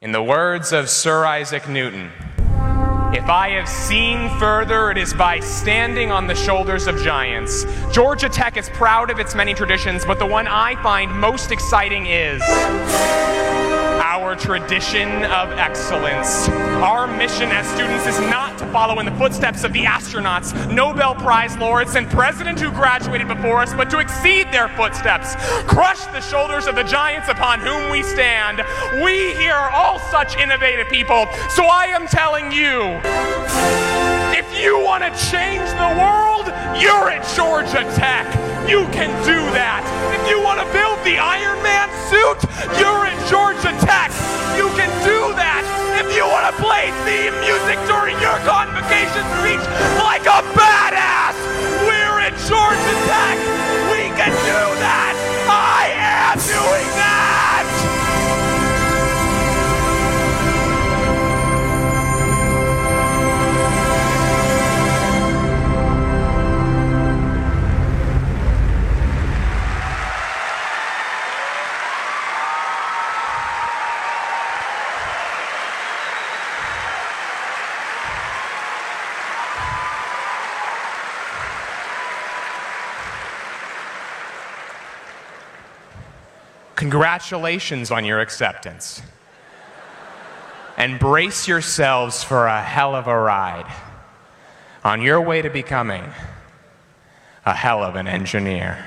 In the words of Sir Isaac Newton, if I have seen further, it is by standing on the shoulders of giants. Georgia Tech is proud of its many traditions, but the one I find most exciting is our tradition of excellence. Our mission as students is not to follow in the footsteps of the astronauts, Nobel Prize laureates, and presidents who graduated before us, but to exceed their footsteps, crush the shoulders of the giants upon whom we stand. We here are all such innovative people, so I am telling you. If you want to change the world, you're at Georgia Tech. You can do that. Theme music during your convocation speech like a badass, Congratulations on your acceptance. And brace yourselves for a hell of a ride on your way to becoming a hell of an engineer.